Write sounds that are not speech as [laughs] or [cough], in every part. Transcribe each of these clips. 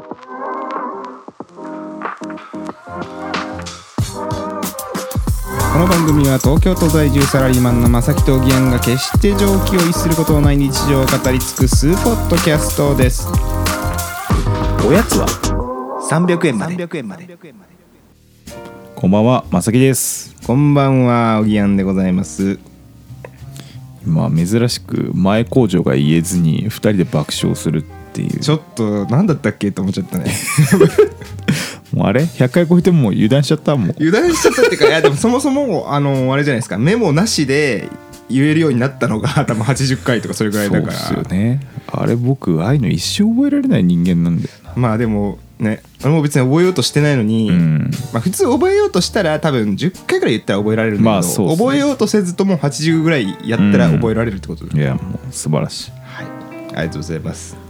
この番組は東京都在住サラリーマンの正木と義安が決して常軌を逸することのない日常を語り尽くすポッドキャストです。おやつは300円まで300円まで。こんばんはまさきです。こんばんはおぎやんでございます。まあ珍しく前工場が言えずに2人で爆笑するっていう。ちょっと何だったっけと思っちゃったね。[laughs] もうあれ？100回超えてもう油断しちゃったもん。油断しちゃったっていうかいやでもそもそもあのあれじゃないですか。メモなしで言えるようになったのが [laughs] 多分80回とかそれぐらいだから。そうっすよね。あれ僕ああいうの一生覚えられない人間なんだよな。まあでもね俺も別に覚えようとしてないのに、うん。まあ、普通覚えようとしたら多分10回ぐらい言ったら覚えられるんだけど、まあそうね。覚えようとせずとも80ぐらいやったら覚えられるってことで、いやもう素晴らしい。はい、ありがとうございます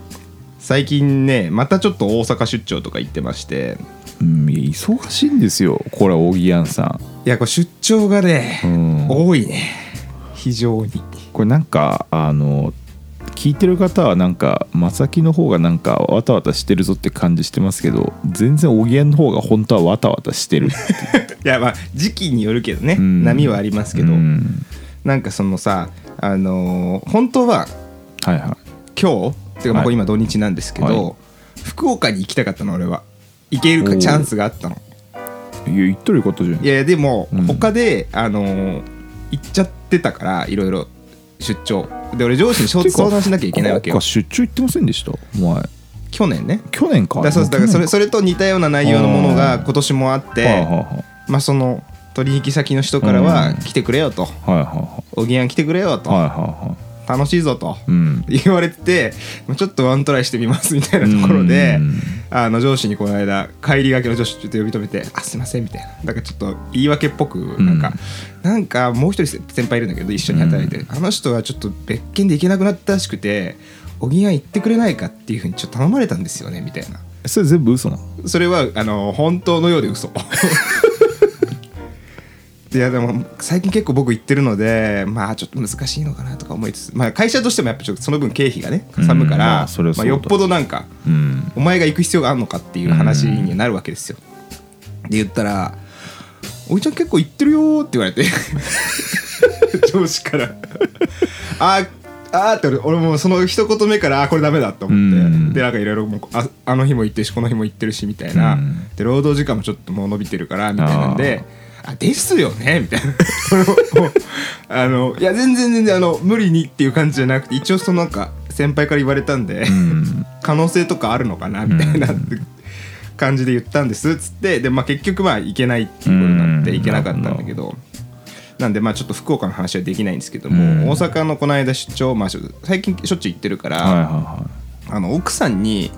最近ねまたちょっと大阪出張とか行ってまして。うんいや忙しいんですよこれは扇やんさいやこれ出張がね、ん、うん、多いね。非常に。これなんかあの聞いてる方はなんか正木の方がなんかわたわたしてるぞって感じしてますけど全然おぎやんの方が本当はわたわたしてる [laughs] いやまあ時期によるけどね、うん。波はありますけど、うん。なんかそのさあのー本当ははいはい。今日っていうかまあはい。これ今土日なんですけど、はい。福岡に行きたかったの俺は。行けるかチャンスがあったの。いや言っとることじゃん。いやでもうん。他で、あのー行っちゃってたからいろいろ出張。で俺上司に相てか相談しなきゃいけないわけよ。福岡出張行ってませんでした？お前。去年ね。去年か。だからそうだからそれそれれと似たような内容のものが今年もあって、はいはいはいまあその取引先の人からはうん。来てくれよと。はいはいはおぎやん来てくれよと、いはいはい。は楽しいぞと言われててちょっとワントライしてみますみたいなところでうん。あの上司にこの間帰りがけの上司ちょっと呼び止めて「あすいません」みたいな。だからちょっと言い訳っぽくなんか、なんかもう一人先輩いるんだけど一緒に働いてる、あの人はちょっと別件で行けなくなったらしくて「おぎやん行ってくれないか」っていうふうにちょっと頼まれたんですよねみたいな。それ全部嘘なの？それはあの本当のようで嘘いやでも最近結構僕行ってるのでまあちょっと難しいのかなとか思いつつ、まあ、会社としてもやっぱちょっとその分経費がねかさむかうんまらあまあよっぽどなんかうん。お前が行く必要があるのかっていう話になるわけですよ。で言ったら「おいちゃん結構行ってるよ」って言われて [laughs] 上司から「あーあーって俺俺もその一言目からあーこれダメだと思って、うん。でなんかいろいろああの日も行ってるしこの日も行ってるしみたいな、うん。で労働時間もちょっともう伸びてるからみたいなんで「あですよね」みたいな。[laughs] あのいや全然全然あの無理にっていう感じじゃなくて一応そのなんか先輩から言われたんで、うん。可能性とかあるのかなみたいな、感じで言ったんですっつってで、まあ、結局まあ行けないっていうことになってうん。行けなかったんだけど。なんでまあちょっと福岡の話はできないんですけども、うん。大阪のこの間出張、まあ、最近しょっちゅう行ってるから、はいはいはあの奥さんに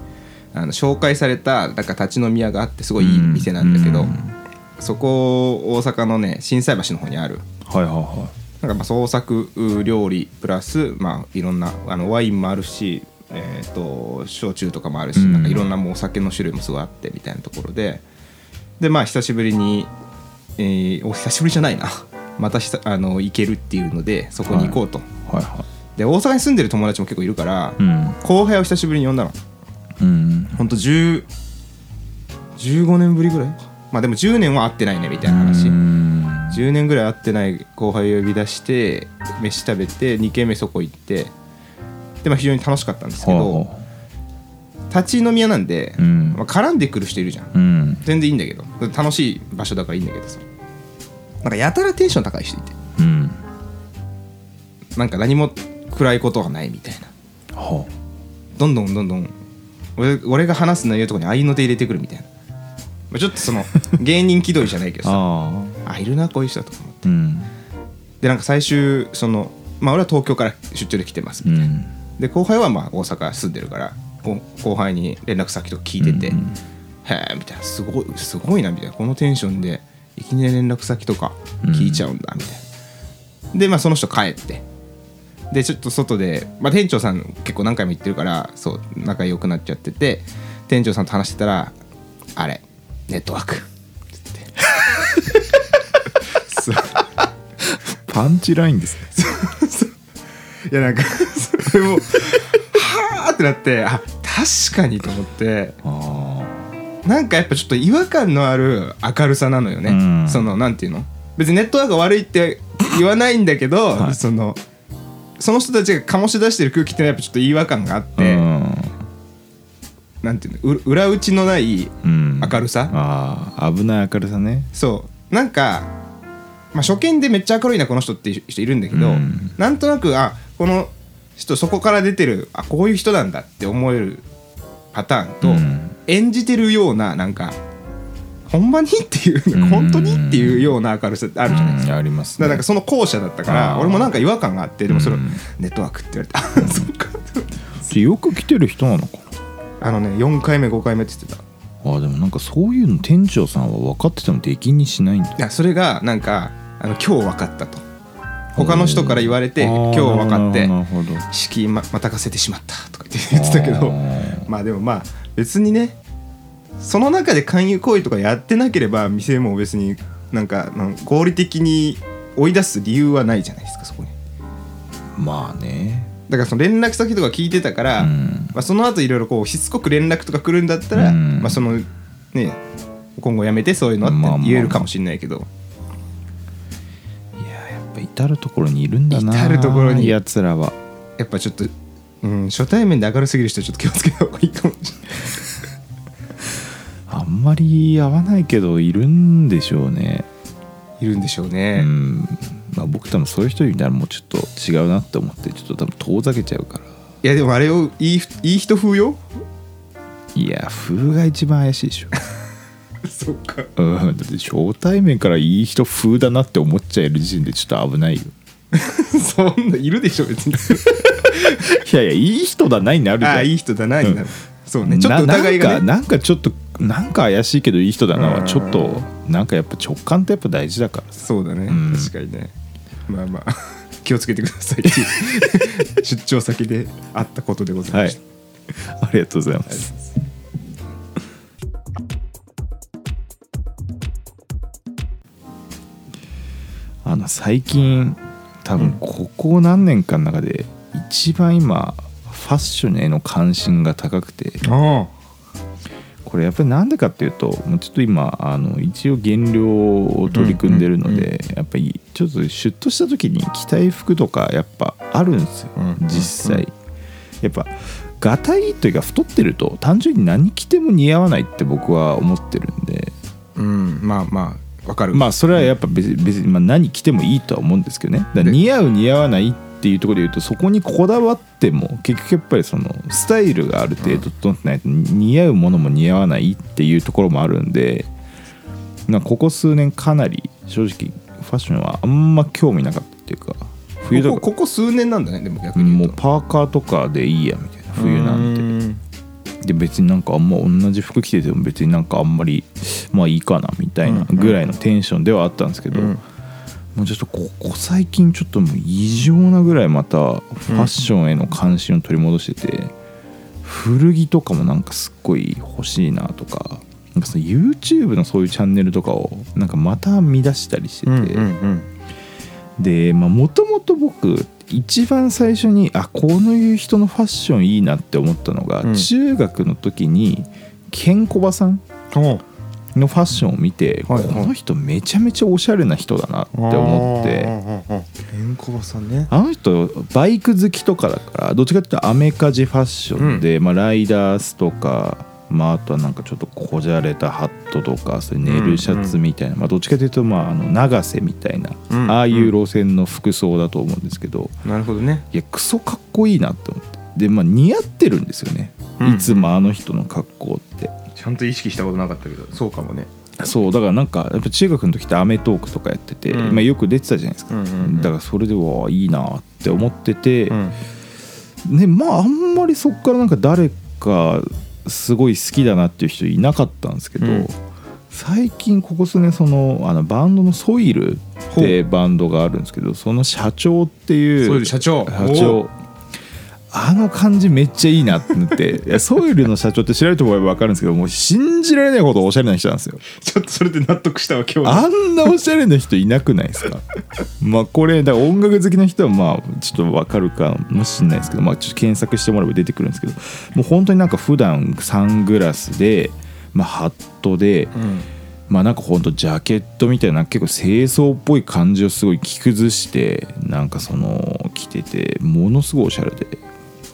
あの紹介されたなんか立ち飲み屋があってすごいいい店なんだけど、うんそこ大阪のね心斎橋の方にある。いはいはい。はなんかまあ創作料理プラス、まあ、いろんなあのワインもあるし、えー、と焼酎とかもあるし、うん。なんかいろんなもうお酒の種類もすごいあってみたいなところで。でまあ久しぶりに、えーお久しぶりじゃないな。[laughs] またあの行けるっていうのでそこに行こうと、いはいはで大阪に住んでる友達も結構いるから、いうん。後輩を久しぶりに呼んだの。うん。ほんと10 15年ぶりぐらいまあでも10年は会ってないねみたいな話、うん。10年ぐらい会ってない後輩を呼び出して飯食べて2軒目そこ行ってで、まあ、非常に楽しかったんですけどは立ち飲み屋なんで、まあ、絡んでくる人いるじゃん。うん。全然いいんだけど。楽しい場所だからいいんだけどさ。なんかやたらテンション高い人いて。うん。なんか何も暗いことはないみたいな。はどんどんどんどん俺俺が話す内容とかに合いの手入れてくるみたいな、まあ、ちょっとその [laughs] 芸人気取りじゃないけどさ。あいるなこういう人とか思って。うん。でなんか最終そのまあ俺は東京から出張で来てますうん。で後輩はまあ大阪住んでるから後輩に連絡先とか聞いてて「うんへえ」みたいな。すごいすごいなみたいな。このテンションでいきなり連絡先とか聞いちゃうんだみたいな、でまあその人帰って。でちょっと外で、まあ、店長さん結構何回も行ってるからそう仲良くなっちゃってて店長さんと話してたら「あれネットワーク」パンチラインですね。いやなんかそれもはあってなってあ確かにと思って。あなんかやっぱちょっと違和感のある明るさなのよね、うん。そのなんていうの？別にネットワークが悪いって言わないんだけど、はい。そのその人たちが醸し出してる空気ってやっぱちょっと違和感があっあて、なんていうのう裏打ちのないうん。明るさ、ああ危ない明るさね。そう。なんか、まあ、初見でめっちゃ明るいなこの人っていう人いるんだけど、うん。なんとなくあこの人そこから出てるあこういう人なんだって思えるパターンと、うん。演じてるようななんかほんまにっていううん。本当にっていうような明るさってあるじゃないですか。うんありますね。だからなんかその後者だったから俺もなんか違和感があってでもそれ、うん。ネットワークって言われてあそっか。でよく来てる人なのかあのね4回目5回目って言ってた。なあでもなんかそういうの店長さんは分かってても出禁にしないんだ。いやそれがなんかあの今日分かったと。他の人から言われて今日分かって敷居ままたかせてしまったとか言ってたけほどどまあでもまあ別にねその中で勧誘行為とかやってなければ店も別になんか合理的に追い出す理由はないじゃないですかそこに。まあねだからその連絡先とか聞いてたから、うん。まあ、その後いろいろこうしつこく連絡とか来るんだったら、うん。まあそのね今後やめてそういうのまあまあって言えるかもしれないけど、いややっぱ至る所にいるんだな至る所に。やつらは。やっぱちょっと、うん、初対面で明るすぎる人はちょっと気をつけた方がいいかもしれない。[laughs] あんまり合わないけどいるんでしょうね。いるんでしょううね、んまあ僕多分そういう人いたらもうちょっと違うなって思ってちょっと多分遠ざけちゃうから。いやでもあれをいいいい人風よ？いや風が一番怪しいでしょ。[laughs] そっか。うんだって初対面からいい人風だなって思っちゃえる時点でちょっと危ないよ。[laughs] そんないるでしょ別に。[laughs] いやいやいい人だないになるじゃん。ああいい人だな、うん。にな。るそうねちょっと疑いがね。ななんかなんかちょっとなんか怪しいけどいい人だなうんはちょっとなんかやっぱ直感ってやっぱ大事だからさ。そうだね、うん。確かにねまあまあ [laughs] 気をつけてください [laughs] 出張先であったことでございまはい。した、ありがとうございます。あの最近多分ここ何年かの中で一番今ファッションへの関心が高くて。あこれやっぱりなんでかっていうともうちょっと今あの一応減量を取り組んでるので、やっぱりちょっとシュッとした時に着たい服とかやっぱあるんですよ、うん実際、やっぱがたいというか太ってると単純に何着ても似合わないって僕は思ってるんで。うん。まあまあわかる。まあそれはやっぱ別に別に、まあ、何着てもいいとは思うんですけどね。似合う似合わないっていうところで言うとそこにこだわっても結局やっぱりそのスタイルがある程度整ってないと似合うものも似合わないっていうところもあるんでなここ数年かなり正直ファッションはあんま興味なかったっていうか冬こことか。ここ数年なんだねでも逆にもうパーカーとかでいいやみたいな冬なんて。てで別になんかあんま同じ服着てても別になんかあんまりまあいいかなみたいなぐらいのテンションではあったんですけど、うんもうちょっとここ最近ちょっともう異常なぐらいまたファッションへの関心を取り戻してて、古着とかもなんかすっごい欲しいなとかなんかその YouTube のそういうチャンネルとかをなんかまた見出したりしてて、うんうんうん。でもともと僕一番最初にあこのいう人のファッションいいなって思ったのが、うん。中学の時にケンコバさん。おのファッションを見て、はいはい。この人めちゃめちゃおしゃれな人だなって思って。あの人バイク好きとかだからどっちかっていうとアメカジファッションで、まあ、ライダースとか、まあ、あとはなんかちょっとこじゃれたハットとかそういうネルシャツみたいな、まあ、どっちかというと、まあ、あの長瀬みたいな、うん。ああいう路線の服装だと思うんですけど、なるほどね。いやクソかっこいいなって思って。で、まあ、似合ってるんですよね、うん。いつもあの人の格好って。ちゃんと意識したことなかったけど。そうかもね。そうだからなんかやっぱ中学の時って『アメトーーク』とかやってて、うん。まあ、よく出てたじゃないですか、うんうんうん。だからそれではいいなって思ってて、うん。ねまああんまりそっからなんか誰かすごい好きだなっていう人いなかったんですけど、うん。最近ここ数年そのあのバンドのソイルってバンドがあるんですけどその社長っていう社長。社長あの感じめっちゃいいなってなって。[laughs] ソイルの社長って調べてもらえば分かるんですけどもう信じられないほどおしゃれな人なんですよ。ちょっとそれで納得したわ今日あんなおしゃれな人いなくないですか？[laughs] まあこれだから音楽好きな人はまあちょっと分かるかもしれないですけどまあちょっと検索してもらえば出てくるんですけどもう本当になんか普段サングラスで、まあ、ハットで、うん。まあなんかほんとジャケットみたいな結構清掃っぽい感じをすごい着崩してなんかその着ててものすごいおしゃれで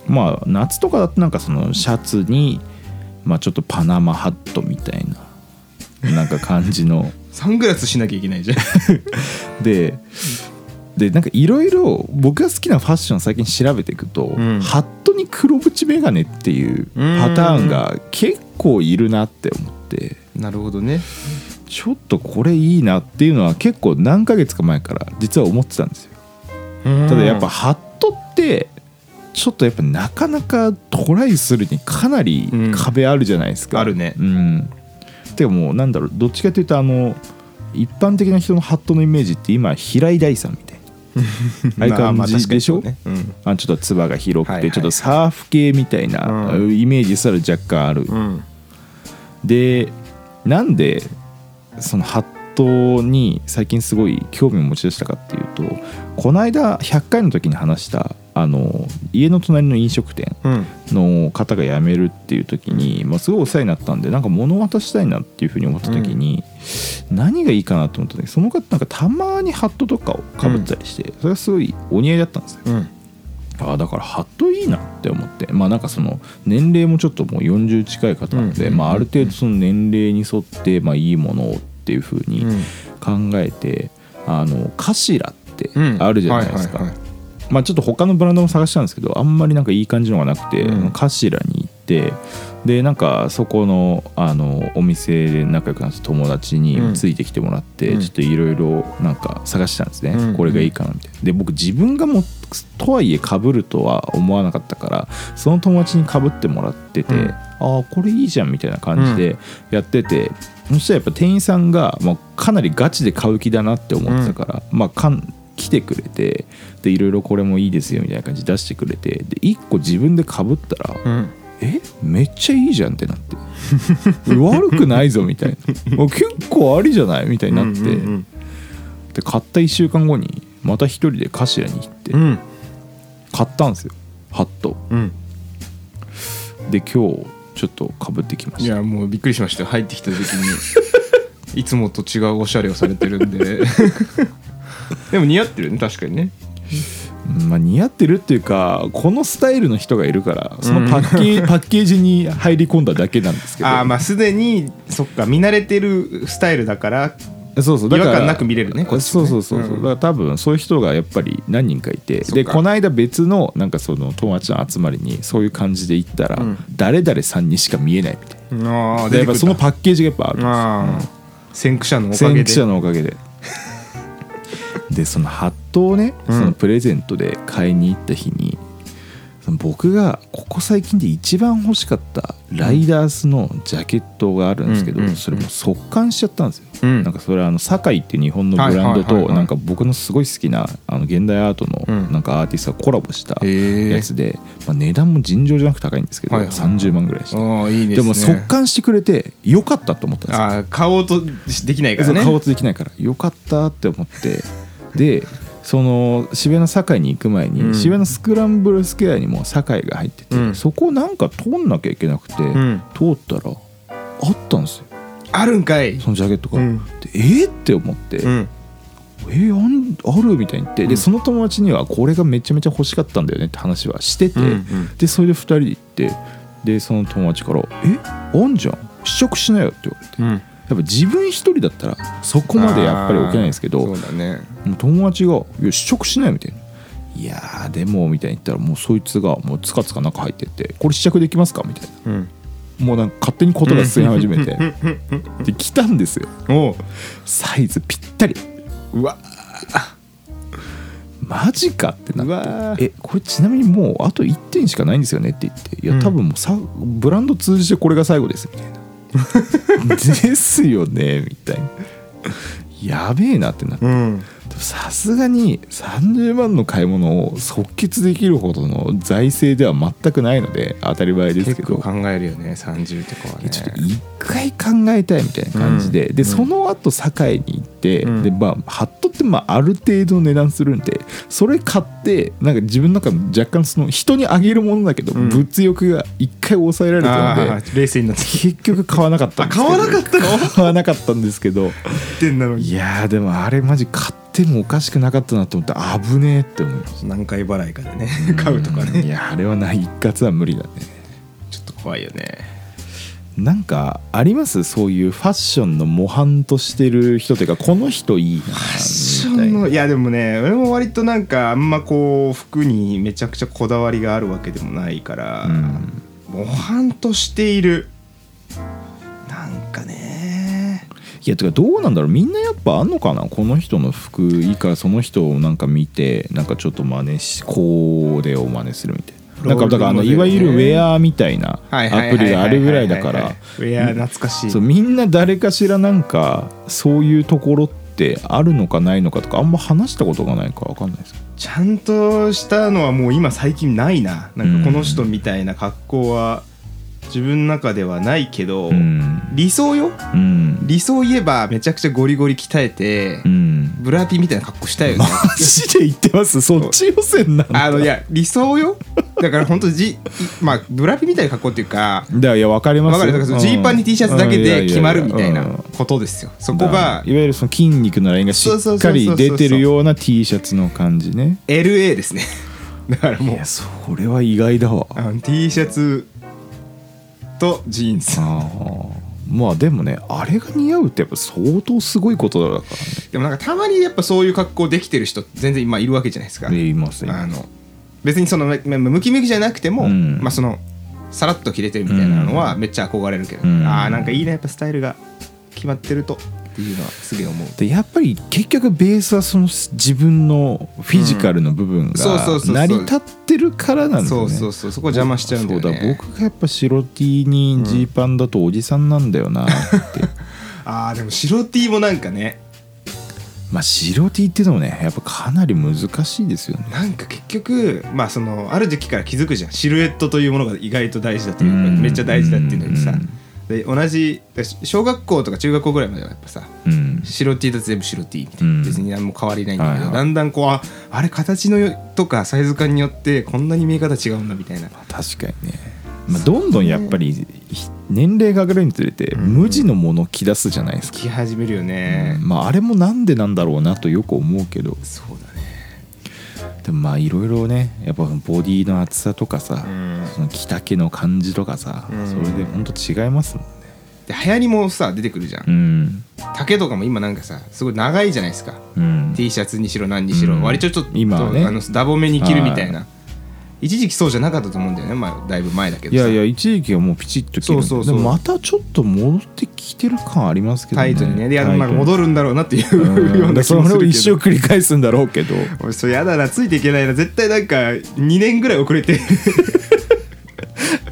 まあ夏とかだとなんかそのシャツにまあちょっとパナマハットみたいななんか感じの。[laughs] サングラスしなきゃいけないじゃん。[laughs] ででなんかいろいろ僕が好きなファッション最近調べていくと、ん。ハットに黒縁眼鏡っていうパターンが結構いるなって思って。なるほどね。ちょっとこれいいなっていうのは結構何ヶ月か前から実は思ってたんですよ。ただやっぱハットってちょっとやっぱなかなかトライするにかなり壁あるじゃないですか、あるね。うん。てかもうなんだろうどっちかというとあの一般的な人のハットのイメージって今平井大さんみたいな。[laughs] ああいう感じでしょ、まあまあ確かにそうね。あちょっとつばが広くて、ちょっとサーフ系みたいなうイメージすら若干ある、うん。うんでなんでそのハットに最近すごい興味を持ち出したかっていうとこの間100回の時に話したあの家の隣の飲食店うん。の方が辞めるっていう時に、まあ、すごいお世話になったんでなんか物渡したいなっていうふうに思った時に、何がいいかなと思った時その方なんかたまにハットとかをかぶったりして、それがすごいお似合いだったんですよ。うん。ああだからハットいいなって思ってまあなんかその年齢もちょっともう40近い方なので、うん。まあ、ある程度その年齢に沿ってまあいいものをっていうふうにうん。考えて、あのカシラってあるじゃないですかまあちょっと他のブランドも探したんですけどあんまりなんかいい感じのがなくて、うん。カシラに行ってでなんかそこのあのお店で仲良くなった友達にうん。ついてきてもらって、うん。ちょっといろいろなんか探したんですね、うん。これがいいかなみたいな。で僕自分がもとはいえかぶるとは思わなかったからその友達にかぶってもらってて、うん。ああこれいいじゃんみたいな感じでやってて、そしたらやっぱ店員さんが、まあ、かなりガチで買う気だなって思ってたから、まあかん来てくれてでいろいろこれもいいですよみたいな感じで出してくれてで1個自分でかぶったら、うん。えめっちゃいいじゃんってなって。[laughs] 悪くないぞみたいな。あ結構ありじゃない？みたいになって、うんで買った1週間後にまた一人でカシラに行ってうん。うん買ったんですよハット。うん。で今日ちょっとかぶってきました。いやもうびっくりしましたよ。入ってきた時に [laughs] いつもと違うおしゃれをされてるんで [laughs] でも似合ってるね確かにね。まあ、似合ってるっていうかこのスタイルの人がいるからそのパッケー, [laughs] パッケージに入り込んだだけなんですけど。ああまあすでにそっか見慣れてるスタイルだからそうそうだから違和感なく見れるねこっちそうそうそうそう、うん。だから多分そういう人がやっぱり何人か。いてでこの間別のなんかその友達の集まりにそういう感じで行ったら、うん。誰々さんにしか見えないみたいな。でやっぱそのパッケージがやっぱあるんですよ。ああ先駆者のおか先げで。駆者のおかげででそのハットをねうん。そのプレゼントで買いに行った日に、その僕がここ最近で一番欲しかったライダースのジャケットがあるんですけど、うんうんそれも速乾しちゃったんですよ、うん。なんかそれはあの堺っていう日本のブランドとなんか僕のすごい好きなあの現代アートのうん。なんかアーティストがコラボしたやつで、まあ、値段も尋常じゃなく高いんですけど、はいはい30万ぐらいして。でも速乾してくれてよかったと思ったんですよ。ああ買おうとできないからね。買おうとできないから。よかったって思ってでその渋谷の堺に行く前に、うん。渋谷のスクランブルスクエアにも堺が入ってて、うん。そこなんか通んなきゃいけなくて、ん。通ったらあったんですよ。あるんかい。そのジャケットが。うん。でえー？って思って、うん。えー？あんある？みたいに言って、うん。でその友達にはこれがめちゃめちゃ欲しかったんだよねって話はしてて、うんうん。でそれで2人で行ってでその友達から「え？あんじゃん。試着しなよ」って言われて。うんやっぱ自分一人だったらそこまでやっぱり置けないんですけどそうだね。友達が「いや試着しない」みたいな「いやーでも」みたいに言ったらもうそいつがもうつかつか中入ってって「これ試着できますか?」みたいな。うん。もうなんか勝手にことが進み始めて。で来たんですよ。おう。サイズぴったり。うわマジかってなって。ー。えこれちなみにもうあと1点しかないんですよねって言って。いうん。や多分もうさブランド通じてこれが最後ですみたいなですよねみたいな。やべえなってなって。うん。さすがに30万の買い物を即決できるほどの財政では全くないので当たり前ですけど。考えるよね30とかはね。ちょっと一回考えたいみたいな感じで、でうん。うんその後堺に行って、うん。でまあハットってまあある程度の値段するんでそれ買ってなんか自分の中の若干その人にあげるものだけど、うん。物欲が一回抑えられたので冷静になって結局買わなかったんですけど。あ買わなかったの買わなかったんですけど。[laughs] ってんなのいやーでもあれマジ買ってもおかしくなかったなと思って危ねえって思いまし何回払いかでねた [laughs] 買うとかね。いやあれはな一括は無理だね。ちょっと怖いよね。なんかあります？そういうファッションの模範としてる人というかこの人いいな。ファッションのいやでもね俺も割となんかあんまこう服にめちゃくちゃこだわりがあるわけでもないから、うん。模範としている。なんかねいやてかどうなんだろう。みんなやっぱあんのかな？この人の服いいからその人をなんか見てなんかちょっと真似しコーデを真似するみたいな。なんかだからあのいわゆるウェアみたいなアプリがあるぐらいだからウェア懐かしい。そうみんな誰かしらなんかそういうところってあるのかないのかとかあんま話したことがないから分かんないですちゃんとしたのはもう今最近ないな。なんかこの人みたいな格好は自分の中ではないけど、うん。理想よ？うん。理想言えばめちゃくちゃゴリゴリ鍛えて、うん。ブラピみたいな格好したいよね。マジで言ってます？そっち予選なんだあのいや理想よ？だから本当じいまあブラピみたいな格好っていうかだいや分かりますわかる？だからジーパンに T シャツだけで決まるみたいなうんことですよ。そこがいわゆるその筋肉のラインがしっかり出てるような T シャツの感じね。LA ですね。だからもう。それは意外だわ。あの T シャツとジーンズまあでもねあれが似合うってやっぱ相当すごいことだからね。でもなんかたまにやっぱそういう格好できてる人全然今いるわけじゃないですか。言いますねあの別にそのムキムキじゃなくても、うん。まあそのさらっと着れてるみたいなのはめっちゃ憧れるけど、うん。ああなんかいいねやっぱスタイルが決まってるとっていうのはすげえ思う。でやっぱり結局ベースはその自分のフィジカルの部分が成り立ってるからなんでね。そうそうそう。そこ邪魔しちゃうんだよね。そうだ僕がやっぱ白 T にジーパンだとおじさんなんだよなって、[laughs] ああでも白 T もなんかね。まあ白 T っていうのもねやっぱかなり難しいですよね。なんか結局まあそのある時期から気づくじゃん。シルエットというものが意外と大事だというかうん。めっちゃ大事だっていうのにさ。うんで同じ小学校とか中学校ぐらいまではやっぱさうん。白 T だと全部白 T みたいな、うん。別に何も変わりないんだけど、はいはい。だんだんこうああれ形のよとかサイズ感によってこんなに見え方違うんだみたいな。確かにね、まあ、どんどんやっぱりひ年齢が上がるにつれてうん。無地のものを着出すじゃないですか、着始めるよね、まああれもなんでなんだろうなとよく思うけど。そうだね。でもまあいろいろねやっぱボディの厚さとかさ、うんその着丈の感じとかさ、うん。それでほんと違いますもんね。で流行りもさ出てくるじゃん、うん。丈とかも今なんかさすごい長いじゃないですか、うん。T シャツにしろ何にしろ、うん。割とちょっと今はね。あのダボめに着るみたいな。は一時期そうじゃなかったと思うんだよね、まあ、だいぶ前だけどさ。いやいや一時期はもうピチッと着るそうそうそう。またちょっと戻ってきてる感ありますけどね。タイトにね。でいやタイトに。なんか戻るんだろうなっていうような [laughs] 気でそれをもするけど。一生繰り返すんだろうけど。[laughs] 俺それやだなついていけないな。絶対なんか2年ぐらい遅れて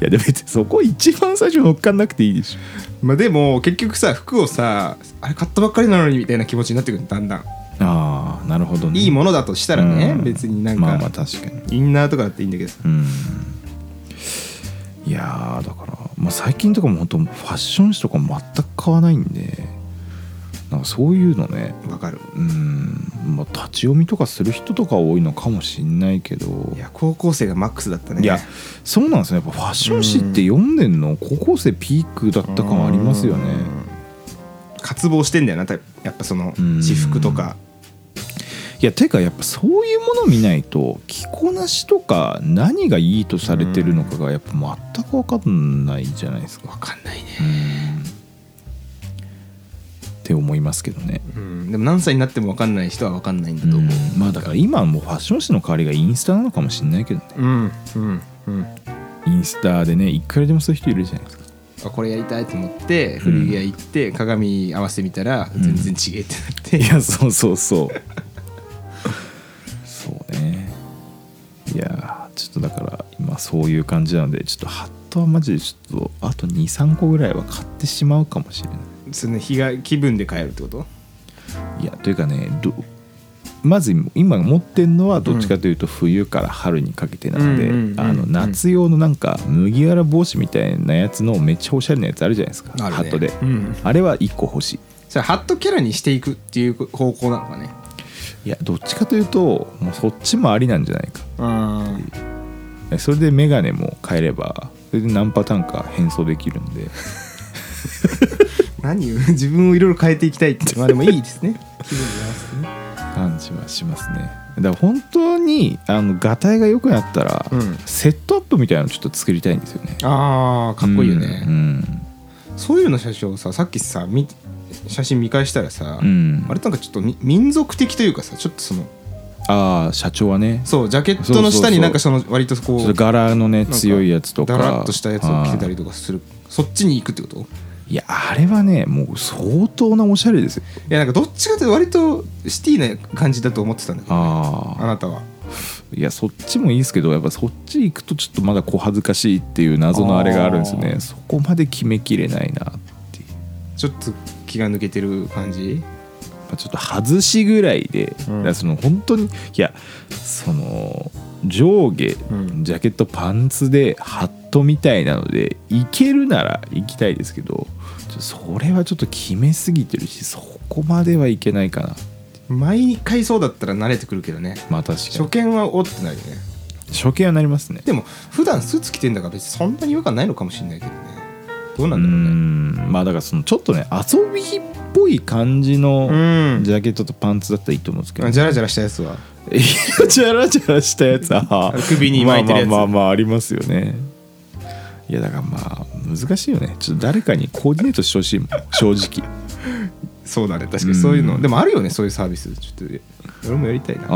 でも別にそこ一番最初乗っかんなくていいでしょ。まあでも結局さ服をさあれ買ったばっかりなのにみたいな気持ちになってくるだんだん。ああなるほどね。いいものだとしたらね、うん。別になんか、まあまあ確かに。インナーとかだっていいんだけどさ。うん。いやーだから、まあ、最近とかも本当ファッション誌とか全く買わないんでなんかそういうのね。わかる。うん、まあ、立ち読みとかする人とか多いのかもしんないけど。いや高校生がマックスだったね。いやそうなんですね。やっぱファッション誌って読んでんの？高校生ピークだった感ありますよね。うん。渇望してんだよな。たやっぱそのうん。私服とか。いやてかやっぱそういうもの見ないと着こなしとか何がいいとされてるのかがやっぱ全く分かんないじゃないですか。わかんないね。うんって思いますけどね。うん。でも何歳になってもわかんない人はわかんないんだと思う。うん。まあだから今はもうファッション誌の代わりがインスタなのかもしれないけどね。うん。うん。うん。インスタでねいくらでもそういう人いるじゃないですか。あこれやりたいと思って古着屋行って鏡合わせてみたら全然違えってなって、いやそうそうそう。そうね。いやーちょっとだから今そういう感じなのでちょっとハットはマジでちょっとあと23個ぐらいは買ってしまうかもしれないその日が気分で買えるってこと？いやというかねどまず今持ってるのはどっちかというと冬から春にかけてなので、あの夏用のなんか麦わら帽子みたいなやつのめっちゃおしゃれなやつあるじゃないですか、ね。ハットで、うん。あれは1個欲しい。じゃあハットキャラにしていくっていう方向なのかね？いやどっちかというともうそっちもありなんじゃないか。それでメガネも変えればそれで何パターンか変装できるんで [laughs] 何を [laughs] 自分をいろいろ変えていきたいって。まあでもいいですね。気分に合わせてね。感じはしますね。だから本当にあのガタイが良くなったら、うん。セットアップみたいなのちょっと作りたいんですよね。あーかっこいいよね、うんそういうの写真をささっきさ見写真見返したらさ、うん。あれなんかちょっとみ民族的というかさちょっとそのああ社長はね。そうジャケットの下になんかその割とこう柄のね強いやつとか。だらっとしたやつを着てたりととかする。そっちに行くってこと？いやあれはねもう相当なおしゃれですよ。いやなんかどっちかっていうと割とシティな感じだと思ってたんだけど、ね、あなたは。いやそっちもいいですけどやっぱそっち行くとちょっとまだ小恥ずかしいっていう謎のあれがあるんですね。そこまで決めきれないなっていう。ちょっと気が抜けてる感じ？まあちょっと外しぐらいで、うん。その本当にいやその上下、うん。ジャケットパンツでハットみたいなのでいけるなら行きたいですけどそれはちょっと決めすぎてるしそこまではいけないかな。毎回そうだったら慣れてくるけどね。まあ確か初に見はおってなるよね。初見はなりますね。でも普段スーツ着てんだから別にそんなに違和感ないのかもしれないけどね。どうなうんだろうね。ん。まあだからそのちょっとね遊びっぽい感じのうん。ジャケットとパンツだったらいいと思うんですけど、あジャラジャラしたやつは。ジャラジャラしたやつ。は首に巻いてるやつ。まあまあまあまあありますよね。いやだからまあ難しいよね。ちょっと誰かにコーディネートしてほしいもん [laughs] 正直。そうだね。確かにそういうの、うん。でもあるよねそういうサービス。ちょっと俺もやりたいな。ああ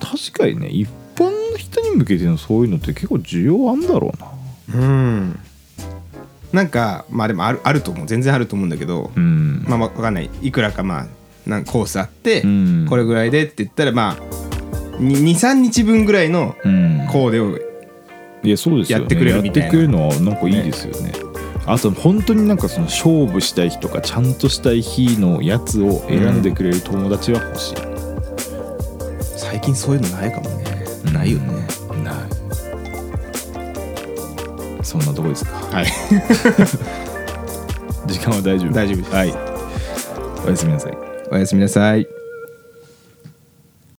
確かにね一般の人に向けてのそういうのって結構需要あんだろうな。うん。なんかまあでもあるあると思う。全然あると思うんだけど、うん。まあわかんない。いくらかまあなんかコースあって、うん。これぐらいでって言ったらまあ23日分ぐらいのうん。コーデをいやそうですよね。やってくれるみたいな。やってくれるのはなんかいいですよね。あと本当になんかその勝負したい日とかちゃんとしたい日のやつを選んでくれる友達は欲しい、最近そういうのないかもね、ないよね。ない。そんなとこですか？はい。[laughs] 時間は大丈夫。大丈夫です。はい。おやすみなさい。おやすみなさい